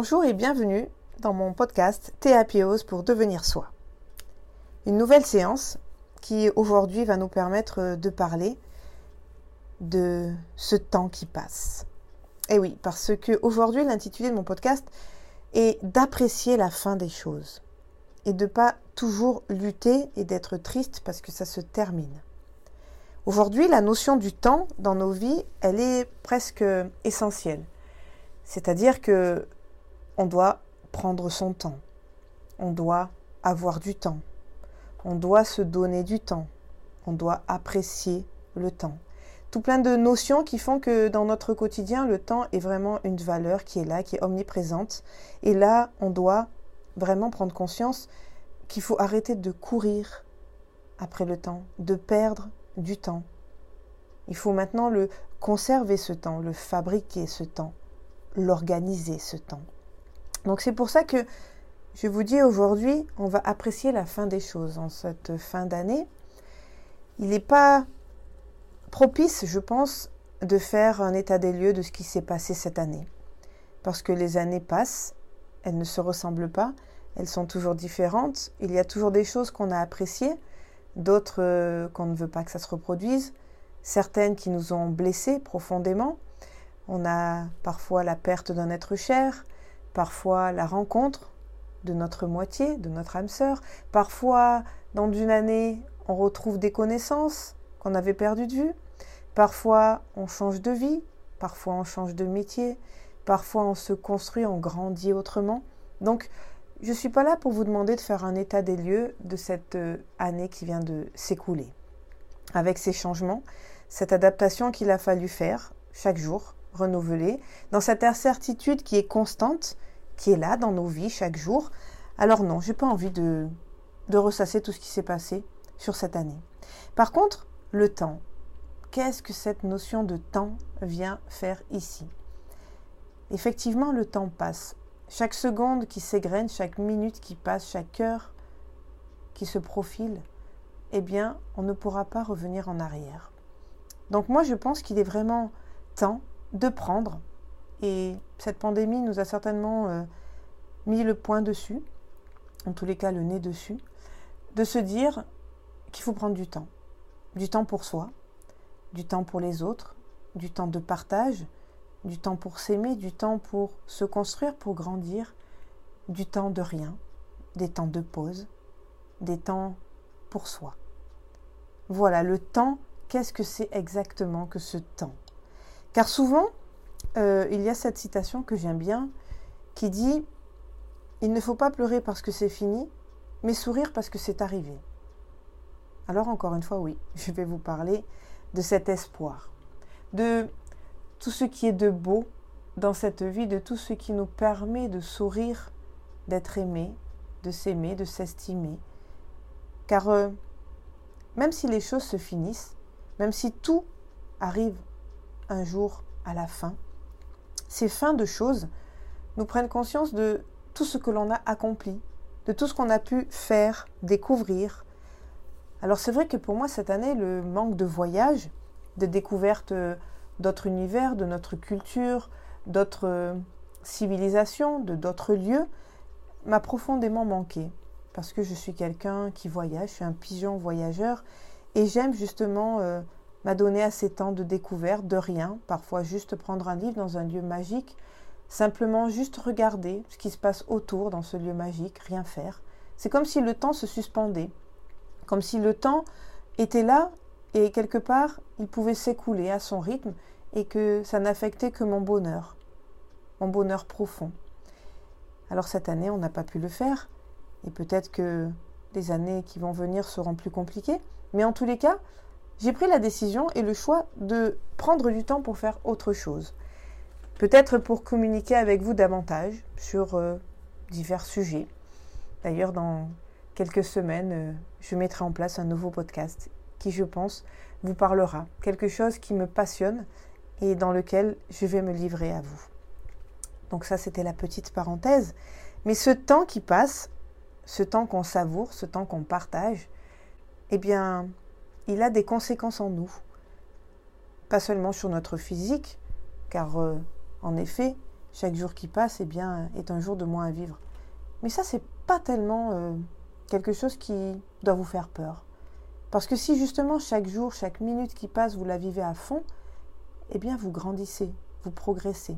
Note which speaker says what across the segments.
Speaker 1: Bonjour et bienvenue dans mon podcast Théapios pour devenir soi. Une nouvelle séance qui aujourd'hui va nous permettre de parler de ce temps qui passe. Et eh oui, parce que aujourd'hui l'intitulé de mon podcast est d'apprécier la fin des choses et de pas toujours lutter et d'être triste parce que ça se termine. Aujourd'hui, la notion du temps dans nos vies, elle est presque essentielle. C'est-à-dire que on doit prendre son temps. On doit avoir du temps. On doit se donner du temps. On doit apprécier le temps. Tout plein de notions qui font que dans notre quotidien, le temps est vraiment une valeur qui est là, qui est omniprésente. Et là, on doit vraiment prendre conscience qu'il faut arrêter de courir après le temps, de perdre du temps. Il faut maintenant le conserver ce temps, le fabriquer ce temps, l'organiser ce temps. Donc c'est pour ça que je vous dis aujourd'hui, on va apprécier la fin des choses en cette fin d'année. Il n'est pas propice, je pense, de faire un état des lieux de ce qui s'est passé cette année. Parce que les années passent, elles ne se ressemblent pas, elles sont toujours différentes, il y a toujours des choses qu'on a appréciées, d'autres euh, qu'on ne veut pas que ça se reproduise, certaines qui nous ont blessés profondément. On a parfois la perte d'un être cher, parfois la rencontre de notre moitié, de notre âme sœur, parfois dans une année on retrouve des connaissances qu'on avait perdues de vue, parfois on change de vie, parfois on change de métier, parfois on se construit, on grandit autrement. Donc je ne suis pas là pour vous demander de faire un état des lieux de cette euh, année qui vient de s'écouler. Avec ces changements, cette adaptation qu'il a fallu faire chaque jour, renouveler, dans cette incertitude qui est constante, qui est là dans nos vies chaque jour. Alors non, j'ai pas envie de, de ressasser tout ce qui s'est passé sur cette année. Par contre, le temps. Qu'est-ce que cette notion de temps vient faire ici? Effectivement, le temps passe. Chaque seconde qui s'égrène, chaque minute qui passe, chaque heure qui se profile, eh bien, on ne pourra pas revenir en arrière. Donc moi, je pense qu'il est vraiment temps de prendre et cette pandémie nous a certainement euh, mis le point dessus, en tous les cas le nez dessus, de se dire qu'il faut prendre du temps. Du temps pour soi, du temps pour les autres, du temps de partage, du temps pour s'aimer, du temps pour se construire, pour grandir, du temps de rien, des temps de pause, des temps pour soi. Voilà, le temps, qu'est-ce que c'est exactement que ce temps? Car souvent, euh, il y a cette citation que j'aime bien qui dit Il ne faut pas pleurer parce que c'est fini, mais sourire parce que c'est arrivé. Alors encore une fois, oui, je vais vous parler de cet espoir, de tout ce qui est de beau dans cette vie, de tout ce qui nous permet de sourire, d'être aimé, de s'aimer, de s'estimer. Car euh, même si les choses se finissent, même si tout arrive un jour à la fin, ces fins de choses nous prennent conscience de tout ce que l'on a accompli, de tout ce qu'on a pu faire, découvrir. Alors c'est vrai que pour moi cette année, le manque de voyage, de découverte d'autres univers, de notre culture, d'autres civilisations, de d'autres lieux, m'a profondément manqué. Parce que je suis quelqu'un qui voyage, je suis un pigeon voyageur, et j'aime justement euh, m'a donné assez temps de découverte, de rien, parfois juste prendre un livre dans un lieu magique, simplement juste regarder ce qui se passe autour dans ce lieu magique, rien faire. C'est comme si le temps se suspendait, comme si le temps était là et quelque part il pouvait s'écouler à son rythme et que ça n'affectait que mon bonheur, mon bonheur profond. Alors cette année on n'a pas pu le faire. Et peut-être que les années qui vont venir seront plus compliquées, mais en tous les cas, j'ai pris la décision et le choix de prendre du temps pour faire autre chose. Peut-être pour communiquer avec vous davantage sur euh, divers sujets. D'ailleurs, dans quelques semaines, euh, je mettrai en place un nouveau podcast qui, je pense, vous parlera. Quelque chose qui me passionne et dans lequel je vais me livrer à vous. Donc ça, c'était la petite parenthèse. Mais ce temps qui passe, ce temps qu'on savoure, ce temps qu'on partage, eh bien, il a des conséquences en nous. Pas seulement sur notre physique, car euh, en effet, chaque jour qui passe eh bien, est un jour de moins à vivre. Mais ça, c'est pas tellement euh, quelque chose qui doit vous faire peur. Parce que si justement chaque jour, chaque minute qui passe, vous la vivez à fond, eh bien vous grandissez, vous progressez.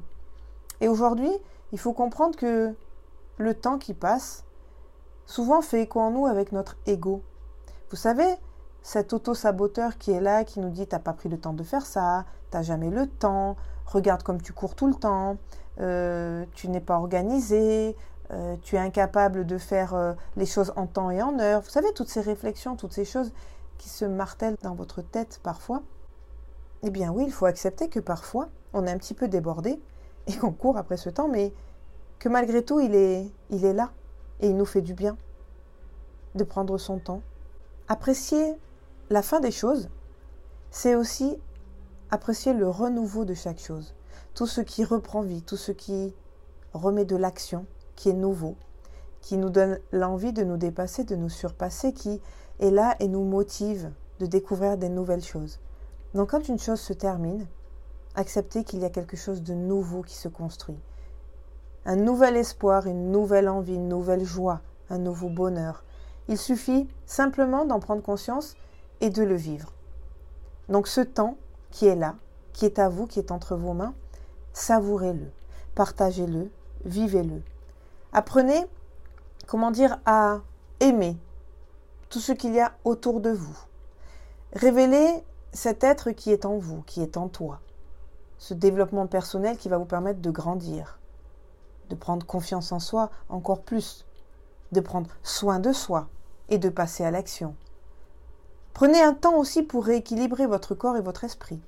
Speaker 1: Et aujourd'hui, il faut comprendre que le temps qui passe, souvent fait écho en nous avec notre ego. Vous savez, cet auto-saboteur qui est là, qui nous dit t'as pas pris le temps de faire ça, t'as jamais le temps, regarde comme tu cours tout le temps, euh, tu n'es pas organisé, euh, tu es incapable de faire euh, les choses en temps et en heure. Vous savez, toutes ces réflexions, toutes ces choses qui se martèlent dans votre tête parfois. Eh bien oui, il faut accepter que parfois, on est un petit peu débordé et qu'on court après ce temps, mais que malgré tout, il est, il est là et il nous fait du bien de prendre son temps. Apprécier la fin des choses, c'est aussi apprécier le renouveau de chaque chose. Tout ce qui reprend vie, tout ce qui remet de l'action, qui est nouveau, qui nous donne l'envie de nous dépasser, de nous surpasser, qui est là et nous motive de découvrir des nouvelles choses. Donc quand une chose se termine, acceptez qu'il y a quelque chose de nouveau qui se construit. Un nouvel espoir, une nouvelle envie, une nouvelle joie, un nouveau bonheur. Il suffit simplement d'en prendre conscience et de le vivre. Donc ce temps qui est là, qui est à vous, qui est entre vos mains, savourez-le, partagez-le, vivez-le. Apprenez, comment dire, à aimer tout ce qu'il y a autour de vous. Révélez cet être qui est en vous, qui est en toi. Ce développement personnel qui va vous permettre de grandir, de prendre confiance en soi encore plus, de prendre soin de soi et de passer à l'action. Prenez un temps aussi pour rééquilibrer votre corps et votre esprit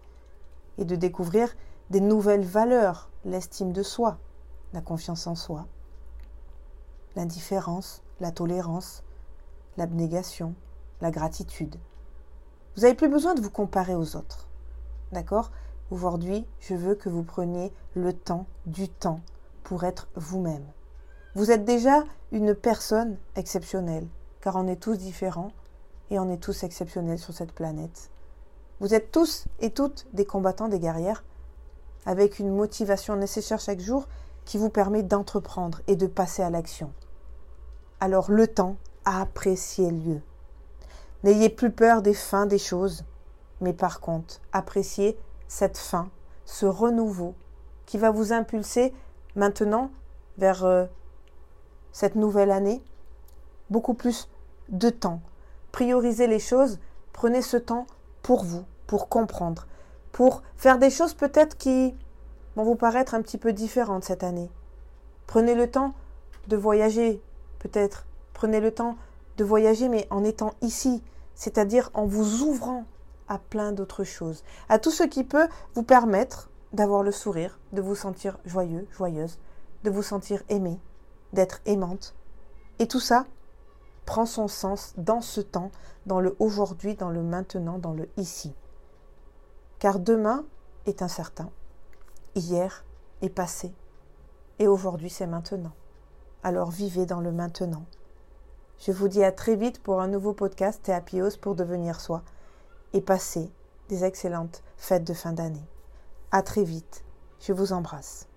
Speaker 1: et de découvrir des nouvelles valeurs, l'estime de soi, la confiance en soi, l'indifférence, la tolérance, l'abnégation, la gratitude. Vous n'avez plus besoin de vous comparer aux autres. D'accord? Aujourd'hui, je veux que vous preniez le temps, du temps, pour être vous-même. Vous êtes déjà une personne exceptionnelle, car on est tous différents et on est tous exceptionnels sur cette planète. Vous êtes tous et toutes des combattants, des guerrières, avec une motivation nécessaire chaque jour qui vous permet d'entreprendre et de passer à l'action. Alors le temps, appréciez-le. N'ayez plus peur des fins des choses, mais par contre, appréciez cette fin, ce renouveau qui va vous impulser maintenant vers euh, cette nouvelle année beaucoup plus de temps. Priorisez les choses, prenez ce temps pour vous, pour comprendre, pour faire des choses peut-être qui vont vous paraître un petit peu différentes cette année. Prenez le temps de voyager, peut-être. Prenez le temps de voyager, mais en étant ici, c'est-à-dire en vous ouvrant à plein d'autres choses, à tout ce qui peut vous permettre d'avoir le sourire, de vous sentir joyeux, joyeuse, de vous sentir aimé, d'être aimante. Et tout ça prend son sens dans ce temps, dans le aujourd'hui, dans le maintenant, dans le ici. Car demain est incertain, hier est passé, et aujourd'hui c'est maintenant. Alors vivez dans le maintenant. Je vous dis à très vite pour un nouveau podcast Théapios pour devenir soi et passer des excellentes fêtes de fin d'année. À très vite. Je vous embrasse.